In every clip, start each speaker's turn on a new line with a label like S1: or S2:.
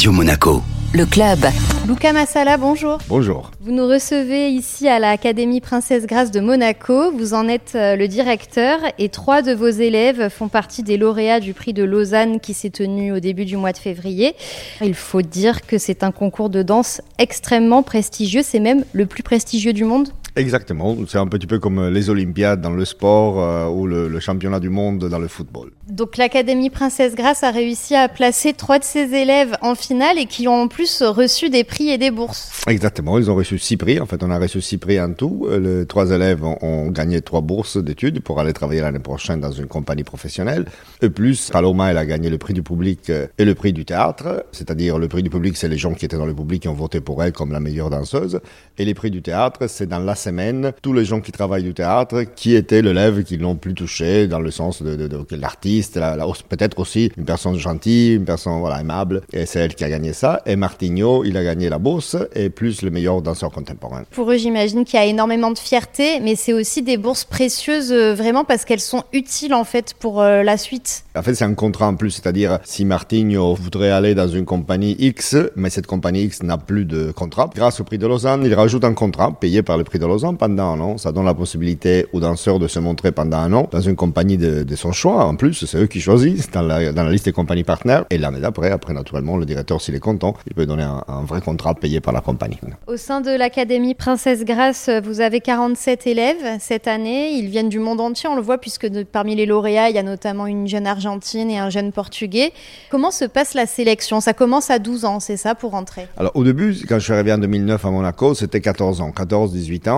S1: Radio Monaco.
S2: Le club.
S3: Luca Massala, bonjour.
S4: Bonjour.
S3: Vous nous recevez ici à l'Académie Princesse Grâce de Monaco. Vous en êtes euh, le directeur et trois de vos élèves font partie des lauréats du prix de Lausanne qui s'est tenu au début du mois de février. Il faut dire que c'est un concours de danse extrêmement prestigieux. C'est même le plus prestigieux du monde.
S4: Exactement, c'est un petit peu comme les Olympiades dans le sport euh, ou le, le, championnat du monde dans le football.
S3: Donc l'Académie Princesse Grace a réussi à placer trois de ses élèves en finale et qui ont en plus reçu des prix et des bourses.
S4: Exactement, ils ont reçu six prix. En fait, on a reçu six prix en tout. Les trois élèves ont, ont gagné trois bourses d'études pour aller travailler l'année prochaine dans une compagnie professionnelle. Et plus, Paloma, elle a gagné le prix du public et le prix du théâtre. C'est-à-dire le prix du public, c'est les gens qui étaient dans le public qui ont voté pour elle comme la meilleure danseuse. Et les prix du théâtre, c'est dans la semaine, tous les gens qui travaillent du théâtre, qui étaient l'élève qui l'ont plus touché, dans le sens de, de, de, de l'artiste, peut-être aussi une personne gentille, une personne voilà, aimable, et c'est elle qui a gagné ça. Et Martigno, il a gagné la bourse, et plus le meilleur danseur contemporain.
S3: Pour eux, j'imagine qu'il y a énormément de fierté, mais c'est aussi des bourses précieuses, euh, vraiment, parce qu'elles sont utiles, en fait, pour euh, la suite.
S4: En fait, c'est un contrat en plus, c'est-à-dire, si Martigno voudrait aller dans une compagnie X, mais cette compagnie X n'a plus de contrat, grâce au prix de Lausanne, il rajoute un contrat payé par le prix de Lausanne pendant un an. Ça donne la possibilité aux danseurs de se montrer pendant un an dans une compagnie de, de son choix. En plus, c'est eux qui choisissent dans la, dans la liste des compagnies partenaires. Et l'année d'après, après, naturellement, le directeur, s'il est content, il peut donner un, un, vrai contrat payé par la compagnie.
S3: Au sein de l'Académie Princesse Grace, vous avez 47 élèves cette année. Ils viennent du monde entier, on le voit, puisque de, parmi les lauréats, il y a notamment une jeune argentine et un jeune portugais. Comment se passe la sélection? Ça commence à 12 ans, c'est ça, pour rentrer?
S4: Alors, au début, quand je suis arrivé en 2009 à Monaco, c'était 14 ans, 14, 18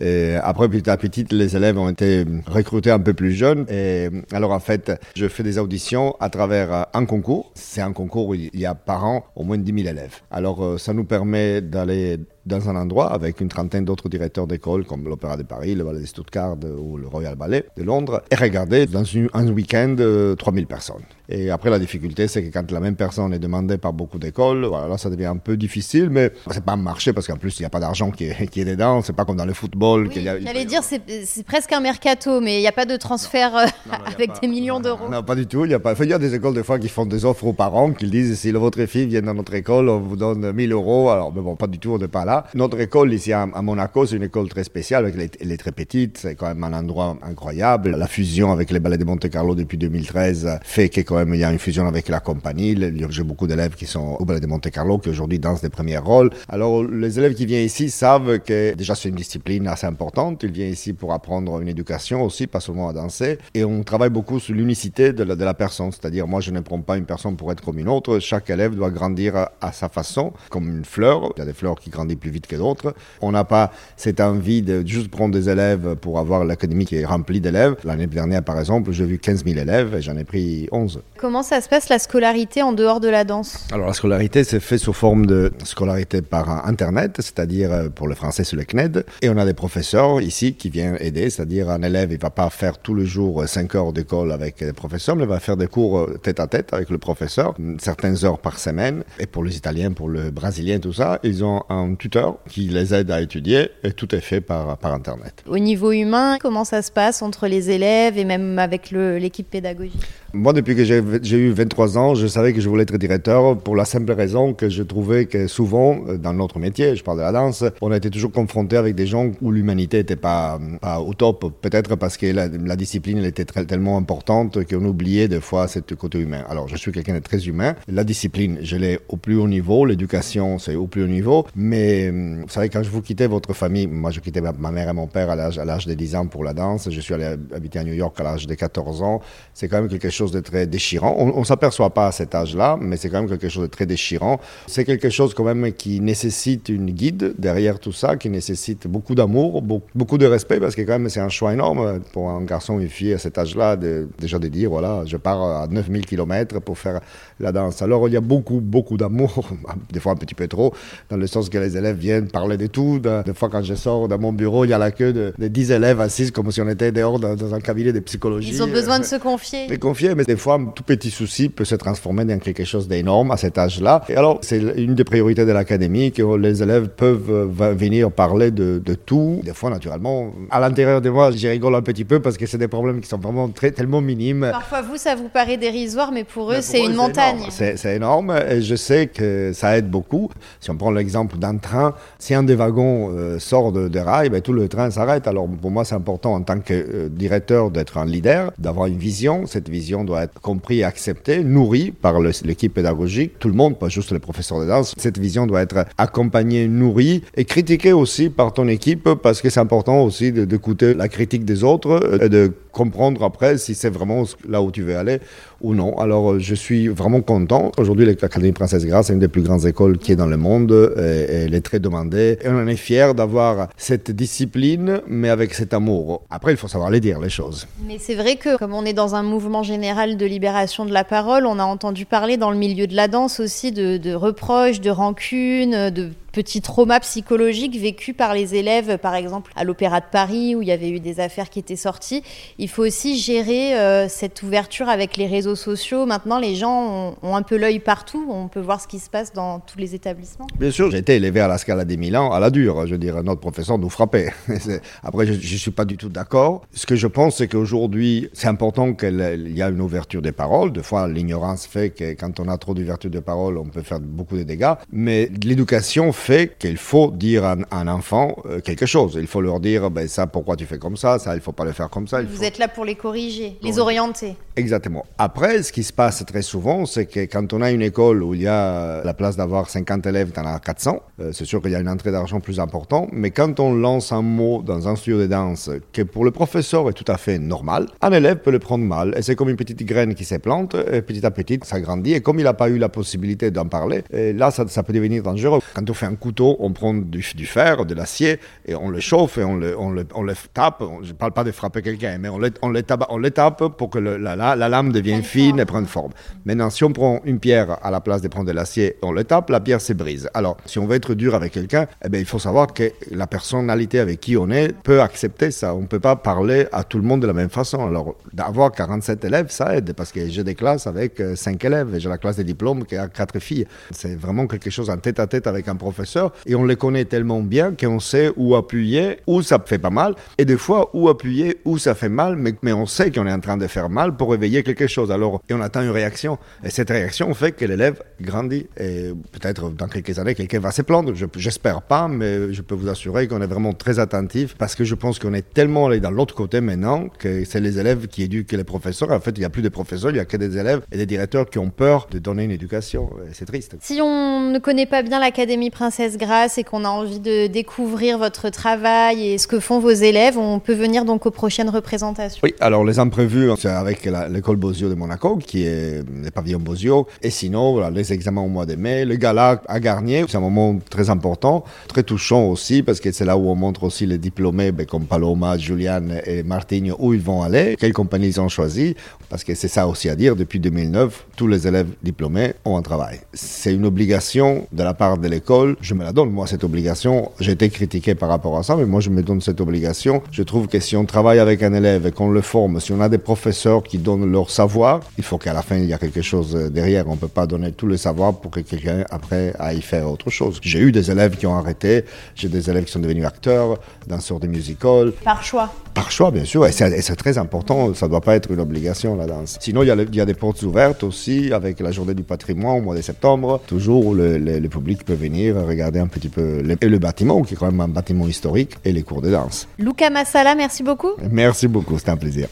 S4: Et après, petit à petit, les élèves ont été recrutés un peu plus jeunes. Et alors, en fait, je fais des auditions à travers un concours. C'est un concours où il y a par an au moins 10 000 élèves. Alors, ça nous permet d'aller dans un endroit avec une trentaine d'autres directeurs d'école comme l'Opéra de Paris, le Ballet de Stuttgart ou le Royal Ballet de Londres et regarder dans une, un week-end euh, 3000 personnes. Et après, la difficulté, c'est que quand la même personne est demandée par beaucoup d'écoles, voilà, là, ça devient un peu difficile, mais c'est pas un marché parce qu'en plus, il n'y a pas d'argent qui, qui est, dedans. C'est pas comme dans le football.
S3: Oui, J'allais dire, c'est presque un mercato, mais il n'y a pas de transfert euh, non, non, avec des millions d'euros.
S4: Non, pas du tout. Il y, a pas... il y a des écoles, des fois, qui font des offres aux parents, qui disent si votre fille vient dans notre école, on vous donne 1000 euros. Alors, mais bon, pas du tout, on n'est pas là. Notre école ici à, Monaco, c'est une école très spéciale. Elle est, très petite, c'est quand même un endroit incroyable. La fusion avec les ballets de Monte Carlo depuis 2013 fait que quand même il y a une fusion avec la compagnie. J'ai beaucoup d'élèves qui sont au ballet de Monte Carlo qui aujourd'hui dansent des premiers rôles. Alors les élèves qui viennent ici savent que déjà c'est une discipline assez importante. Ils viennent ici pour apprendre une éducation aussi, pas seulement à danser. Et on travaille beaucoup sur l'unicité de la, personne. C'est-à-dire moi je ne prends pas une personne pour être comme une autre. Chaque élève doit grandir à sa façon, comme une fleur. Il y a des fleurs qui grandissent plus vite que d'autres. On n'a pas cette envie de juste prendre des élèves pour avoir l'académie qui est remplie d'élèves. L'année dernière, par exemple, j'ai vu 15 000 élèves et j'en ai pris 11.
S3: Comment ça se passe la scolarité en dehors de la danse?
S4: Alors la scolarité, c'est fait sous forme de scolarité par Internet, c'est-à-dire pour le français sur le CNED. Et on a des professeurs ici qui viennent aider, c'est-à-dire un élève, il va pas faire tout le jour 5 heures d'école avec les professeurs, mais il va faire des cours tête à tête avec le professeur, certaines heures par semaine. Et pour les Italiens, pour le Brésilien, tout ça, ils ont un tuteur qui les aide à étudier et tout est fait par, par Internet.
S3: Au niveau humain, comment ça se passe entre les élèves et même avec l'équipe pédagogique?
S4: Moi, depuis que j'ai eu 23 ans, je savais que je voulais être directeur pour la simple raison que je trouvais que souvent, dans notre métier, je parle de la danse, on a été toujours confronté avec des gens où l'humanité n'était pas, pas au top, peut-être parce que la, la discipline elle était très, tellement importante qu'on oubliait des fois ce côté humain. Alors, je suis quelqu'un de très humain. La discipline, je l'ai au plus haut niveau, l'éducation, c'est au plus haut niveau, mais vous savez, quand je vous quittez votre famille, moi je quittais ma, mère et mon père à l'âge de 10 ans pour la danse, je suis allé habiter à New York à l'âge de 14 ans, c'est quand même quelque chose de très déchirant. On, on s'aperçoit pas à cet âge-là, mais c'est quand même quelque chose de très déchirant. C'est quelque chose quand même qui nécessite une guide derrière tout ça, qui nécessite beaucoup d'amour, beaucoup de respect, parce que quand même c'est un choix énorme pour un garçon ou une fille à cet âge-là, déjà de dire, voilà, je pars à 9000 km pour faire la danse. Alors il y a beaucoup, beaucoup d'amour, des fois un petit peu trop, dans le sens que les élèves viennent parler de tout. De, des fois quand je sors de mon bureau, il y a la queue de, de 10 élèves assis comme si on était dehors dans, dans un cabinet de psychologie.
S3: Ils ont besoin de se confier.
S4: De confier, mais des fois, un tout petit souci peut se transformer dans quelque chose d'énorme à cet âge-là. Et alors, c'est une des priorités de l'académie que les élèves peuvent euh, venir parler de, tout. Des fois, naturellement, à l'intérieur de moi, j'y rigole un petit peu parce que c'est des problèmes qui sont vraiment très, tellement minimes.
S3: Parfois, vous, ça vous paraît dérisoire, mais pour eux, c'est une montagne.
S4: C'est énorme et je sais que ça aide beaucoup. Si on prend l'exemple d'un train, si un des wagons euh, sort de, de rail, ben, tout le train s'arrête. Alors, pour moi, c'est important en tant que euh, directeur d'être un leader, d'avoir une vision. Cette vision doit être comprise et acceptée, nourrie par l'équipe pédagogique. Tout le monde, pas juste les professeurs de danse. Cette vision doit être accompagnée, nourrie et critiquée aussi par ton équipe parce que c'est important aussi d'écouter la critique des autres euh, et de comprendre après si c'est vraiment là où tu veux aller ou non. Alors, je suis vraiment content. Aujourd'hui, l'Académie Princesse Grasse est une des plus grandes écoles qui est dans le monde. Et elle est très demandée. Et on en est fiers d'avoir cette discipline, mais avec cet amour. Après, il faut savoir les dire, les choses.
S3: Mais c'est vrai que, comme on est dans un mouvement général de libération de la parole, on a entendu parler dans le milieu de la danse aussi de, de reproches, de rancunes, de petits traumas psychologiques vécus par les élèves, par exemple à l'Opéra de Paris, où il y avait eu des affaires qui étaient sorties. Il faut aussi gérer euh, cette ouverture avec les réseaux sociaux. Maintenant, les gens ont, un peu l'œil partout. On peut voir ce qui se passe dans tous les établissements.
S4: Bien sûr, j'ai été élevé à la Scala des Milan, à la dure. Je veux dire, notre professeur nous frappait. Après, je ne suis pas du tout d'accord. Ce que je pense, c'est qu'aujourd'hui, c'est important qu'il y ait une ouverture des paroles. Des fois, l'ignorance fait que quand on a trop d'ouverture des paroles, on peut faire beaucoup de dégâts. Mais l'éducation fait qu'il faut dire à un enfant euh, quelque chose. Il faut leur dire, ben, ça, pourquoi tu fais comme ça, ça, il ne faut pas le faire comme ça.
S3: Vous êtes là pour les corriger, les orienter.
S4: Exactement. Après, ce qui se passe très souvent, c'est que quand on a une école où il y a la place d'avoir 50 élèves, en as 400, euh, c'est sûr qu'il y a une entrée d'argent plus importante, mais quand on lance un mot dans un studio de danse qui pour le professeur est tout à fait normal, un élève peut le prendre mal. Et c'est comme une petite graine qui se plante, et petit à petit, ça grandit. Et comme il n'a pas eu la possibilité d'en parler, là, ça, ça peut devenir dangereux. Quand on fait un couteau, on prend du, fer, de l'acier, et on le chauffe et on le, on le, on le tape. Je ne parle pas de frapper quelqu'un, mais on le, on le, tape, on le tape pour que la, la, la, lame devienne fine et prenne forme. Maintenant, si on prend une pierre à la place de prendre de l'acier, on le tape, la pierre se brise. Alors, si on veut être dur avec quelqu'un, eh bien, il faut savoir que la personnalité avec qui on est peut accepter ça. On ne peut pas parler à tout le monde de la même façon. Alors, d'avoir 47 élèves, ça aide, parce que j'ai des classes avec 5 euh, élèves, et j'ai la classe des diplômes qui a 4 filles. C'est vraiment quelque chose en tête à tête avec un professeur, et on les connaît tellement bien qu'on sait où appuyer, où ça fait pas mal, et des fois où appuyer, où ça fait mal, mais, mais on sait qu'on est en train de faire mal pour réveiller quelque chose. Alors, et on attend une réaction. Et cette réaction fait que l'élève grandit. Et peut-être dans quelques années, quelqu'un va se plaindre. J'espère pas, mais je peux vous assurer qu'on est vraiment très attentif parce que je pense qu'on est tellement allé dans l'autre côté maintenant que c'est les élèves qui éduquent les professeurs. En fait, il n'y a plus de professeurs, il n'y a que des élèves et des directeurs qui ont peur de donner une éducation. C'est triste.
S3: Si on ne connaît pas bien l'Académie Princesse Grasse et qu'on a envie de découvrir votre travail et ce que font vos élèves, on peut venir donc aux prochaines représentations.
S4: Oui, alors les imprévus, c'est avec l'école Bosio de Monaco, qui est le pavillon Bosio. Et sinon, voilà, les examens au mois de mai. Le gala à Garnier, c'est un moment très important, très touchant aussi, parce que c'est là où on montre aussi les diplômés, ben, comme Paloma, Julian et Martigno, où ils vont aller, quelles compagnies ils ont choisi, parce que c'est ça aussi à dire, depuis 2009, tous les élèves diplômés ont un travail. C'est une obligation de la part de l'école. Je me la donne, moi, cette obligation. J'ai été critiqué par rapport à ça, mais moi, je me donne cette obligation. Je trouve que si on travaille avec un élève et qu'on le forme, si on a des professeurs qui donnent leur savoir, il faut qu'à la fin, il y a quelque chose derrière. On ne peut pas donner tout le savoir pour que quelqu'un, après, aille faire autre chose. J'ai eu des élèves qui ont arrêté. J'ai des élèves qui sont devenus acteurs, danseurs de musical.
S3: Par choix
S4: Par choix, bien sûr. Et c'est très important. Ça ne doit pas être une obligation, la danse. Sinon, il y, a il y, a des portes ouvertes aussi avec la journée du patrimoine au mois de septembre. Toujours où le, le, public peut venir regarder un petit peu le, le bâtiment, qui est quand même un bâtiment historique, et les cours de danse.
S3: Luca Massala, merci beaucoup.
S4: Merci beaucoup. C'était un plaisir.